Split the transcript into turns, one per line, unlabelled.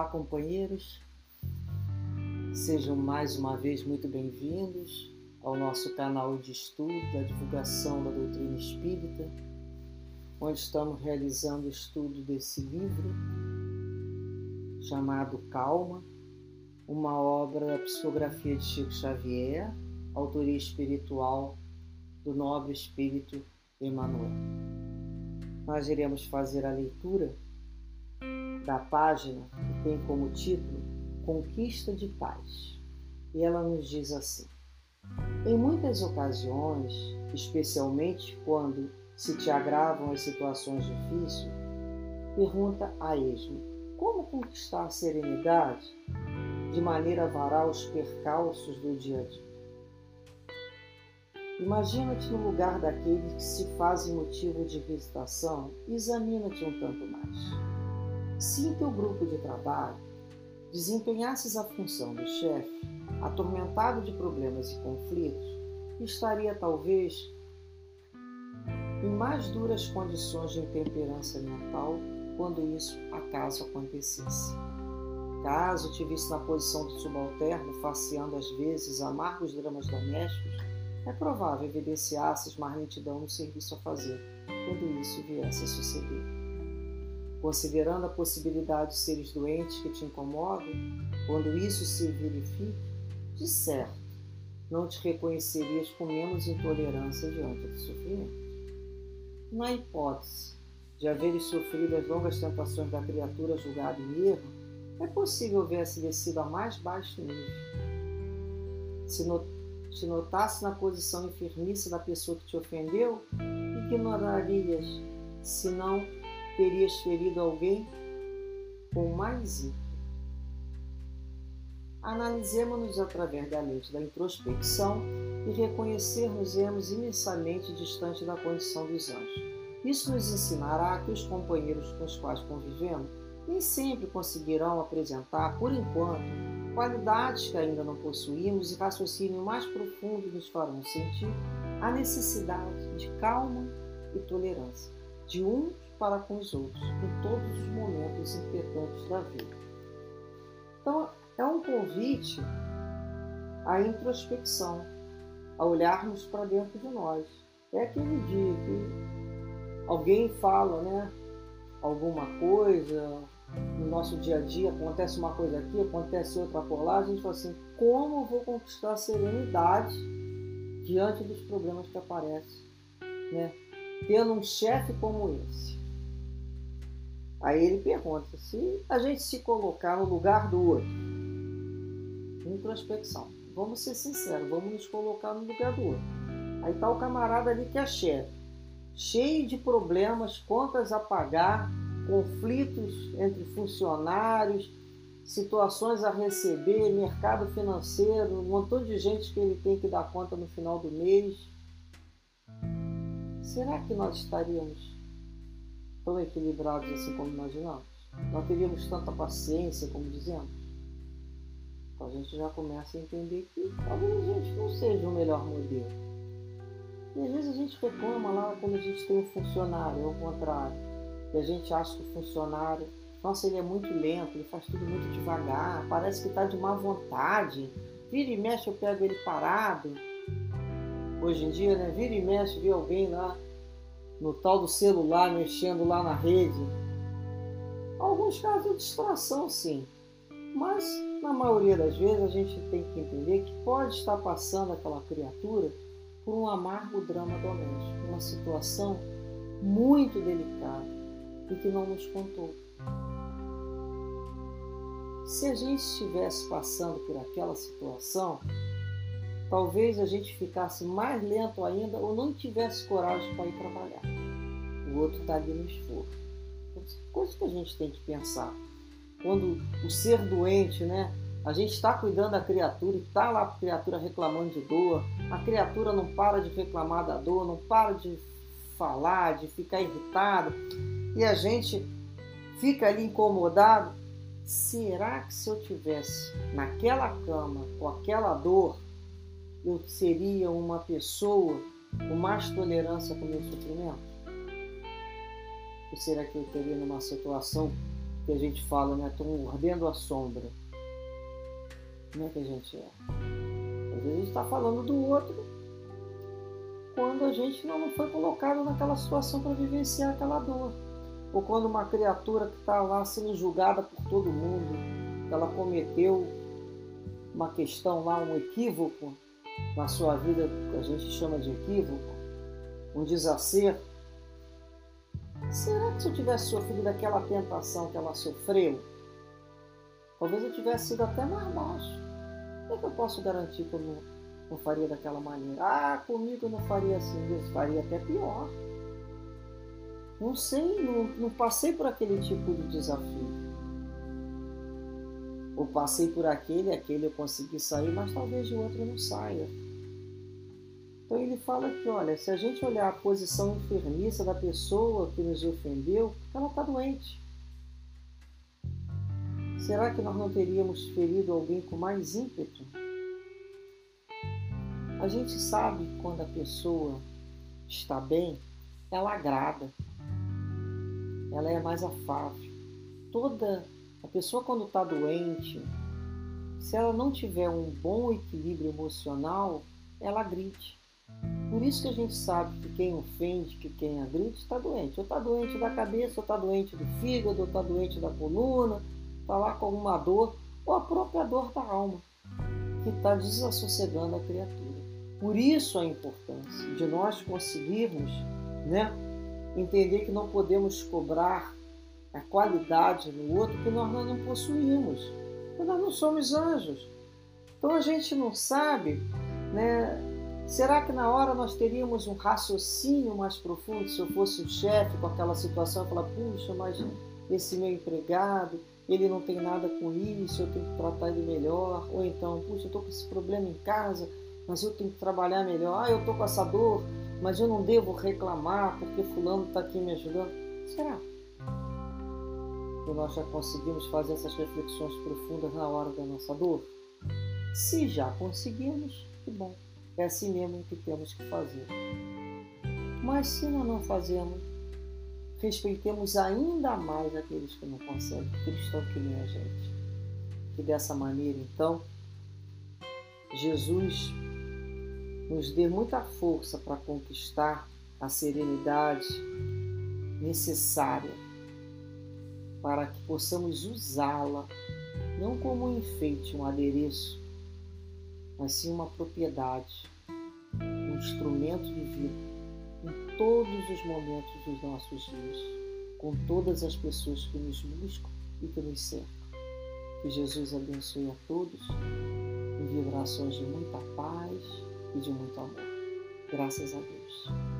Olá, companheiros. Sejam mais uma vez muito bem-vindos ao nosso canal de estudo da divulgação da doutrina espírita, onde estamos realizando o estudo desse livro chamado Calma, uma obra da psicografia de Chico Xavier, autoria espiritual do nobre espírito Emmanuel. Nós iremos fazer a leitura da página que tem como título Conquista de Paz. E ela nos diz assim: Em muitas ocasiões, especialmente quando se te agravam as situações difíceis, pergunta a esmo: como conquistar a serenidade de maneira a varar os percalços do dia a dia? Imagina-te no lugar daqueles que se fazem motivo de visitação e examina-te um tanto mais. Se em teu grupo de trabalho desempenhasses a função do chefe, atormentado de problemas e conflitos, estaria talvez em mais duras condições de intemperança mental quando isso acaso acontecesse. Caso te visse na posição do subalterno, faceando às vezes amargos dramas domésticos, é provável evidenciasses mais lentidão no serviço a fazer quando isso viesse a suceder. Considerando a possibilidade de seres doentes que te incomodam, quando isso se verifique, de certo, não te reconhecerias com menos intolerância diante do sofrimento. Na hipótese de haveres sofrido as longas tentações da criatura julgada em erro, é possível ver-se descido a mais baixo nível. Se, se notasse na posição enfermiça da pessoa que te ofendeu, ignorarias, se não terias ferido alguém com mais ímpeto. Analisemos-nos através da lente da introspecção e reconhecer-nos-emos imensamente distante da condição dos anjos. Isso nos ensinará que os companheiros com os quais convivemos nem sempre conseguirão apresentar, por enquanto, qualidades que ainda não possuímos e raciocínio mais profundo nos farão sentir a necessidade de calma e tolerância, de uns para com os outros, em todos os momentos importantes da vida. Então, é um convite à introspecção, a olharmos para dentro de nós. É aquele dia que alguém fala, né? Alguma coisa, no nosso dia a dia, acontece uma coisa aqui, acontece outra por lá, a gente fala assim, como eu vou conquistar a serenidade diante dos problemas que aparecem, né? Tendo um chefe como esse. Aí ele pergunta: se a gente se colocar no lugar do outro, introspecção, vamos ser sinceros, vamos nos colocar no lugar do outro. Aí tá o camarada ali que é chefe, cheio de problemas, contas a pagar, conflitos entre funcionários, situações a receber, mercado financeiro, um montão de gente que ele tem que dar conta no final do mês. Será que nós estaríamos tão equilibrados assim como imaginamos. Não teríamos tanta paciência como dizemos. Então a gente já começa a entender que talvez a gente não seja o melhor modelo. E às vezes a gente reclama lá quando a gente tem um funcionário, ao contrário. E a gente acha que o funcionário, nossa, ele é muito lento, ele faz tudo muito devagar, parece que está de má vontade. Vira e mexe, eu pego ele parado. Hoje em dia, né? Vira e mexe, vê alguém lá no tal do celular, mexendo lá na rede. Alguns casos de distração, sim. Mas, na maioria das vezes, a gente tem que entender que pode estar passando aquela criatura por um amargo drama doméstico, uma situação muito delicada e que não nos contou. Se a gente estivesse passando por aquela situação, talvez a gente ficasse mais lento ainda ou não tivesse coragem para ir trabalhar. Outro está ali no esforço. Então, coisa que a gente tem que pensar. Quando o ser doente, né? A gente está cuidando da criatura e está lá a criatura reclamando de dor. A criatura não para de reclamar da dor, não para de falar, de ficar irritado. E a gente fica ali incomodado. Será que se eu tivesse naquela cama com aquela dor, eu seria uma pessoa com mais tolerância com o meu sofrimento? Ou será que eu teria numa situação que a gente fala, né? Estão mordendo a sombra. Como é que a gente é? Às vezes a gente está falando do outro quando a gente não foi colocado naquela situação para vivenciar aquela dor. Ou quando uma criatura que está lá sendo julgada por todo mundo, ela cometeu uma questão lá, um equívoco na sua vida, que a gente chama de equívoco, um desacerto. Será que se eu tivesse sofrido aquela tentação que ela sofreu, talvez eu tivesse sido até mais baixo? Como é que eu posso garantir que eu não, não faria daquela maneira? Ah, comigo eu não faria assim, eu faria até pior. Não sei, não, não passei por aquele tipo de desafio. Ou passei por aquele, aquele eu consegui sair, mas talvez o outro não saia. Então ele fala que, olha, se a gente olhar a posição enfermiça da pessoa que nos ofendeu, ela está doente. Será que nós não teríamos ferido alguém com mais ímpeto? A gente sabe quando a pessoa está bem, ela agrada ela é mais afável. Toda a pessoa quando está doente, se ela não tiver um bom equilíbrio emocional, ela grite. Por isso que a gente sabe que quem ofende, que quem agride, está doente. Ou está doente da cabeça, ou está doente do fígado, ou está doente da coluna, está lá com alguma dor, ou a própria dor da alma, que está desassossegando a criatura. Por isso a importância de nós conseguirmos né, entender que não podemos cobrar a qualidade no outro que nós não possuímos, porque nós não somos anjos. Então a gente não sabe, né? Será que na hora nós teríamos um raciocínio mais profundo se eu fosse o chefe com aquela situação, falar, puxa, mas esse meu empregado, ele não tem nada com isso, eu tenho que tratar ele melhor, ou então, puxa, eu estou com esse problema em casa, mas eu tenho que trabalhar melhor, ah, eu estou com essa dor, mas eu não devo reclamar porque fulano está aqui me ajudando. Será? Que nós já conseguimos fazer essas reflexões profundas na hora da nossa dor? Se já conseguimos, que bom. É assim mesmo que temos que fazer. Mas se nós não fazemos, respeitemos ainda mais aqueles que não conseguem, porque eles estão que nem a gente. Que dessa maneira, então, Jesus nos dê muita força para conquistar a serenidade necessária para que possamos usá-la não como um enfeite, um adereço, mas sim uma propriedade, um instrumento de vida em todos os momentos dos nossos dias, com todas as pessoas que nos buscam e que nos cercam. Que Jesus abençoe a todos em vibrações de muita paz e de muito amor. Graças a Deus.